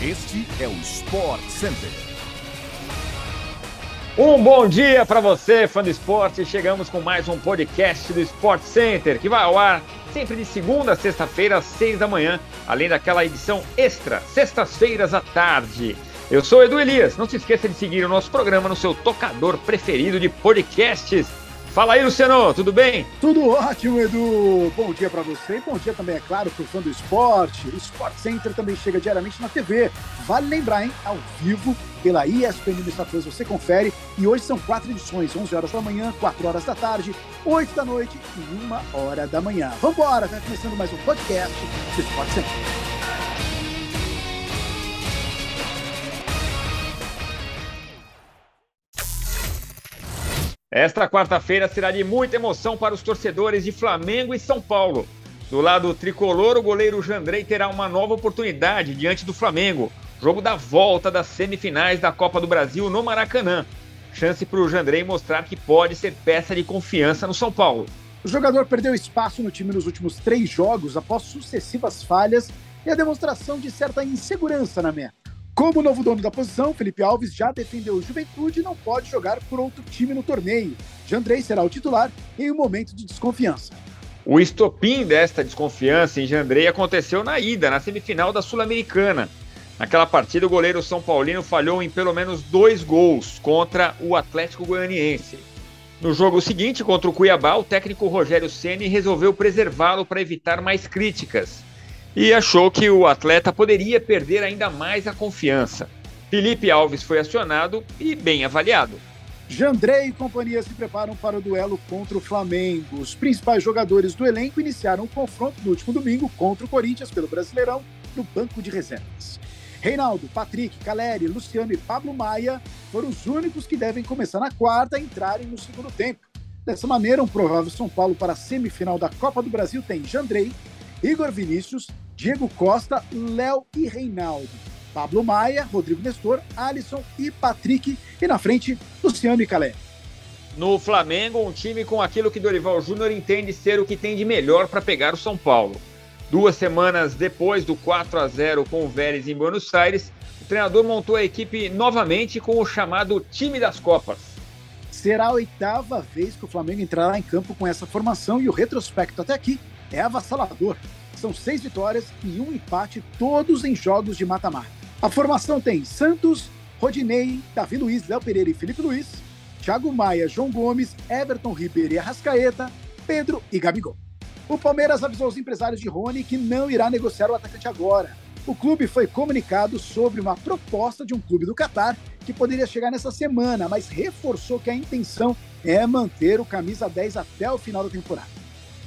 Este é o Sport Center. Um bom dia para você, fã do esporte. Chegamos com mais um podcast do Sport Center, que vai ao ar sempre de segunda a sexta-feira, às seis da manhã, além daquela edição extra, sextas-feiras à tarde. Eu sou Edu Elias. Não se esqueça de seguir o nosso programa no seu tocador preferido de podcasts Fala aí, Luciano, tudo bem? Tudo ótimo, Edu. Bom dia para você e bom dia também, é claro, para fã do esporte. O Sport Center também chega diariamente na TV. Vale lembrar, hein? Ao vivo, pela ESPN no Star Plus, você confere. E hoje são quatro edições: 11 horas da manhã, 4 horas da tarde, 8 da noite e 1 hora da manhã. Vambora, vai começando mais um podcast do Sport Center. Esta quarta-feira será de muita emoção para os torcedores de Flamengo e São Paulo. Do lado tricolor, o goleiro Jandrei terá uma nova oportunidade diante do Flamengo. Jogo da volta das semifinais da Copa do Brasil no Maracanã. Chance para o Jandrei mostrar que pode ser peça de confiança no São Paulo. O jogador perdeu espaço no time nos últimos três jogos após sucessivas falhas e a demonstração de certa insegurança na meta. Como novo dono da posição, Felipe Alves já defendeu o Juventude e não pode jogar por outro time no torneio. Jandrei será o titular em um momento de desconfiança. O estopim desta desconfiança em Jandrei aconteceu na ida, na semifinal da Sul-Americana. Naquela partida, o goleiro São Paulino falhou em pelo menos dois gols contra o Atlético Goianiense. No jogo seguinte, contra o Cuiabá, o técnico Rogério Ceni resolveu preservá-lo para evitar mais críticas e achou que o atleta poderia perder ainda mais a confiança. Felipe Alves foi acionado e bem avaliado. Jandrei e companhia se preparam para o duelo contra o Flamengo. Os principais jogadores do elenco iniciaram o confronto no último domingo contra o Corinthians pelo Brasileirão no banco de reservas. Reinaldo, Patrick, Caleri, Luciano e Pablo Maia foram os únicos que devem começar na quarta a entrarem no segundo tempo. Dessa maneira, um provável São Paulo para a semifinal da Copa do Brasil tem Jandrei, Igor Vinícius, Diego Costa, Léo e Reinaldo. Pablo Maia, Rodrigo Nestor, Alisson e Patrick. E na frente, Luciano e Calé. No Flamengo, um time com aquilo que Dorival Júnior entende ser o que tem de melhor para pegar o São Paulo. Duas semanas depois do 4 a 0 com o Vélez em Buenos Aires, o treinador montou a equipe novamente com o chamado time das Copas. Será a oitava vez que o Flamengo entrará em campo com essa formação e o retrospecto até aqui é avassalador. São seis vitórias e um empate, todos em jogos de mata-mata. A formação tem Santos, Rodinei, Davi Luiz, Léo Pereira e Felipe Luiz, Thiago Maia, João Gomes, Everton Ribeiro e Arrascaeta, Pedro e Gabigol. O Palmeiras avisou os empresários de Rony que não irá negociar o atacante agora. O clube foi comunicado sobre uma proposta de um clube do Catar que poderia chegar nessa semana, mas reforçou que a intenção é manter o camisa 10 até o final da temporada.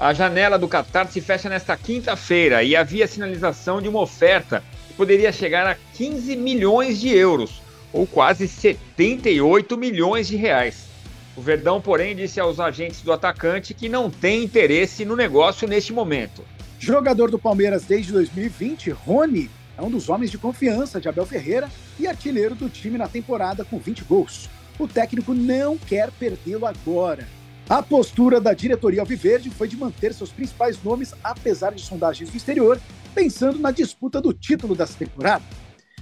A janela do Qatar se fecha nesta quinta-feira e havia sinalização de uma oferta que poderia chegar a 15 milhões de euros, ou quase 78 milhões de reais. O Verdão, porém, disse aos agentes do atacante que não tem interesse no negócio neste momento. Jogador do Palmeiras desde 2020, Rony é um dos homens de confiança de Abel Ferreira e artilheiro do time na temporada com 20 gols. O técnico não quer perdê-lo agora a postura da diretoria Alviverde foi de manter seus principais nomes, apesar de sondagens do exterior, pensando na disputa do título dessa temporada.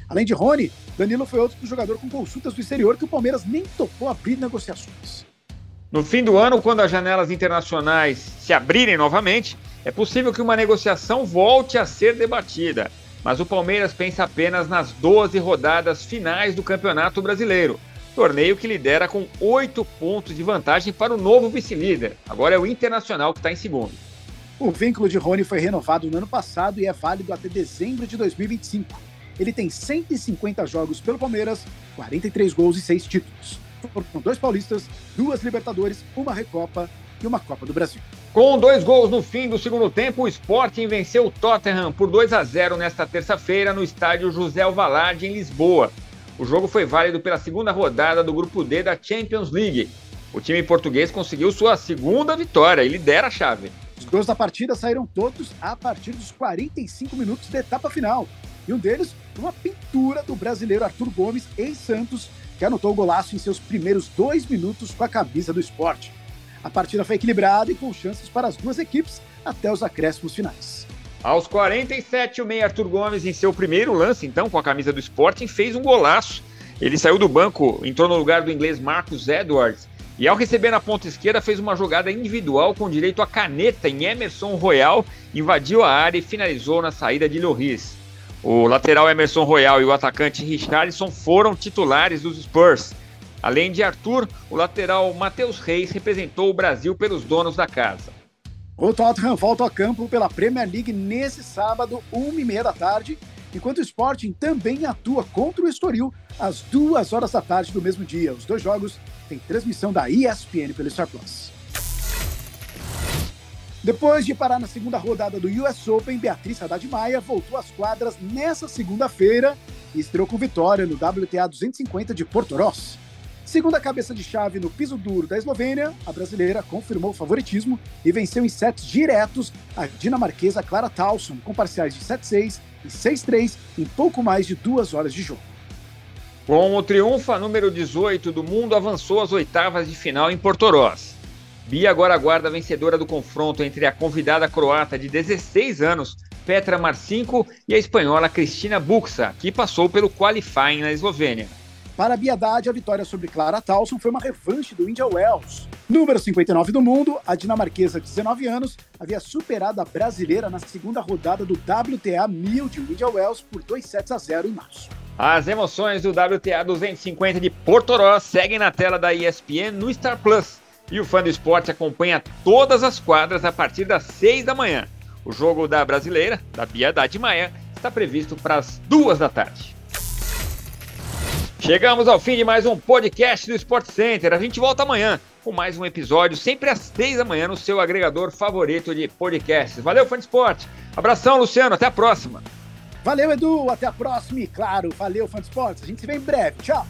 Além de Rony, Danilo foi outro jogador com consultas do exterior que o Palmeiras nem topou abrir negociações. No fim do ano, quando as janelas internacionais se abrirem novamente, é possível que uma negociação volte a ser debatida. Mas o Palmeiras pensa apenas nas 12 rodadas finais do Campeonato Brasileiro Torneio que lidera com oito pontos de vantagem para o novo vice-líder. Agora é o Internacional que está em segundo. O vínculo de Rony foi renovado no ano passado e é válido até dezembro de 2025. Ele tem 150 jogos pelo Palmeiras, 43 gols e 6 títulos. Foram dois paulistas, duas Libertadores, uma Recopa e uma Copa do Brasil. Com dois gols no fim do segundo tempo, o Sporting venceu o Tottenham por 2 a 0 nesta terça-feira no estádio José Alvalade, em Lisboa. O jogo foi válido pela segunda rodada do Grupo D da Champions League. O time português conseguiu sua segunda vitória e lidera a chave. Os gols da partida saíram todos a partir dos 45 minutos da etapa final. E um deles, uma pintura do brasileiro Arthur Gomes, ex-Santos, que anotou o golaço em seus primeiros dois minutos com a camisa do esporte. A partida foi equilibrada e com chances para as duas equipes até os acréscimos finais. Aos 47, o meia Arthur Gomes, em seu primeiro lance, então, com a camisa do Sporting, fez um golaço. Ele saiu do banco, entrou no lugar do inglês Marcus Edwards e, ao receber na ponta esquerda, fez uma jogada individual com direito a caneta em Emerson Royal, invadiu a área e finalizou na saída de Loris. O lateral Emerson Royal e o atacante Richarlison foram titulares dos Spurs. Além de Arthur, o lateral Matheus Reis representou o Brasil pelos donos da casa. O Tottenham volta ao campo pela Premier League nesse sábado, 1h30 da tarde, enquanto o Sporting também atua contra o Estoril às 2 horas da tarde do mesmo dia. Os dois jogos têm transmissão da ESPN pelo Star Plus. Depois de parar na segunda rodada do US Open, Beatriz Haddad Maia voltou às quadras nessa segunda-feira e estreou com vitória no WTA 250 de Porto Ross. Segunda cabeça de chave no piso duro da Eslovênia, a brasileira confirmou o favoritismo e venceu em sets diretos a dinamarquesa Clara Tauson, com parciais de 7-6 e 6-3 em pouco mais de duas horas de jogo. Com o triunfo, a número 18 do mundo avançou às oitavas de final em Porto Ross. Bia agora aguarda a vencedora do confronto entre a convidada croata de 16 anos, Petra Marcinko, e a espanhola Cristina Buxa, que passou pelo qualifying na Eslovênia. Para a Biedade, a vitória sobre Clara Towson foi uma revanche do India Wells. Número 59 do mundo, a dinamarquesa de 19 anos havia superado a brasileira na segunda rodada do WTA 1000 de India Wells por 2 sets a 0 em março. As emoções do WTA 250 de Porto Ross seguem na tela da ESPN no Star Plus. E o fã do esporte acompanha todas as quadras a partir das 6 da manhã. O jogo da brasileira, da Biedade Maia, está previsto para as 2 da tarde. Chegamos ao fim de mais um podcast do Sport Center. A gente volta amanhã com mais um episódio, sempre às 10 da manhã, no seu agregador favorito de podcasts. Valeu, fã de esporte. Abração, Luciano. Até a próxima. Valeu, Edu. Até a próxima. E claro, valeu, fã de esportes. A gente se vê em breve. Tchau.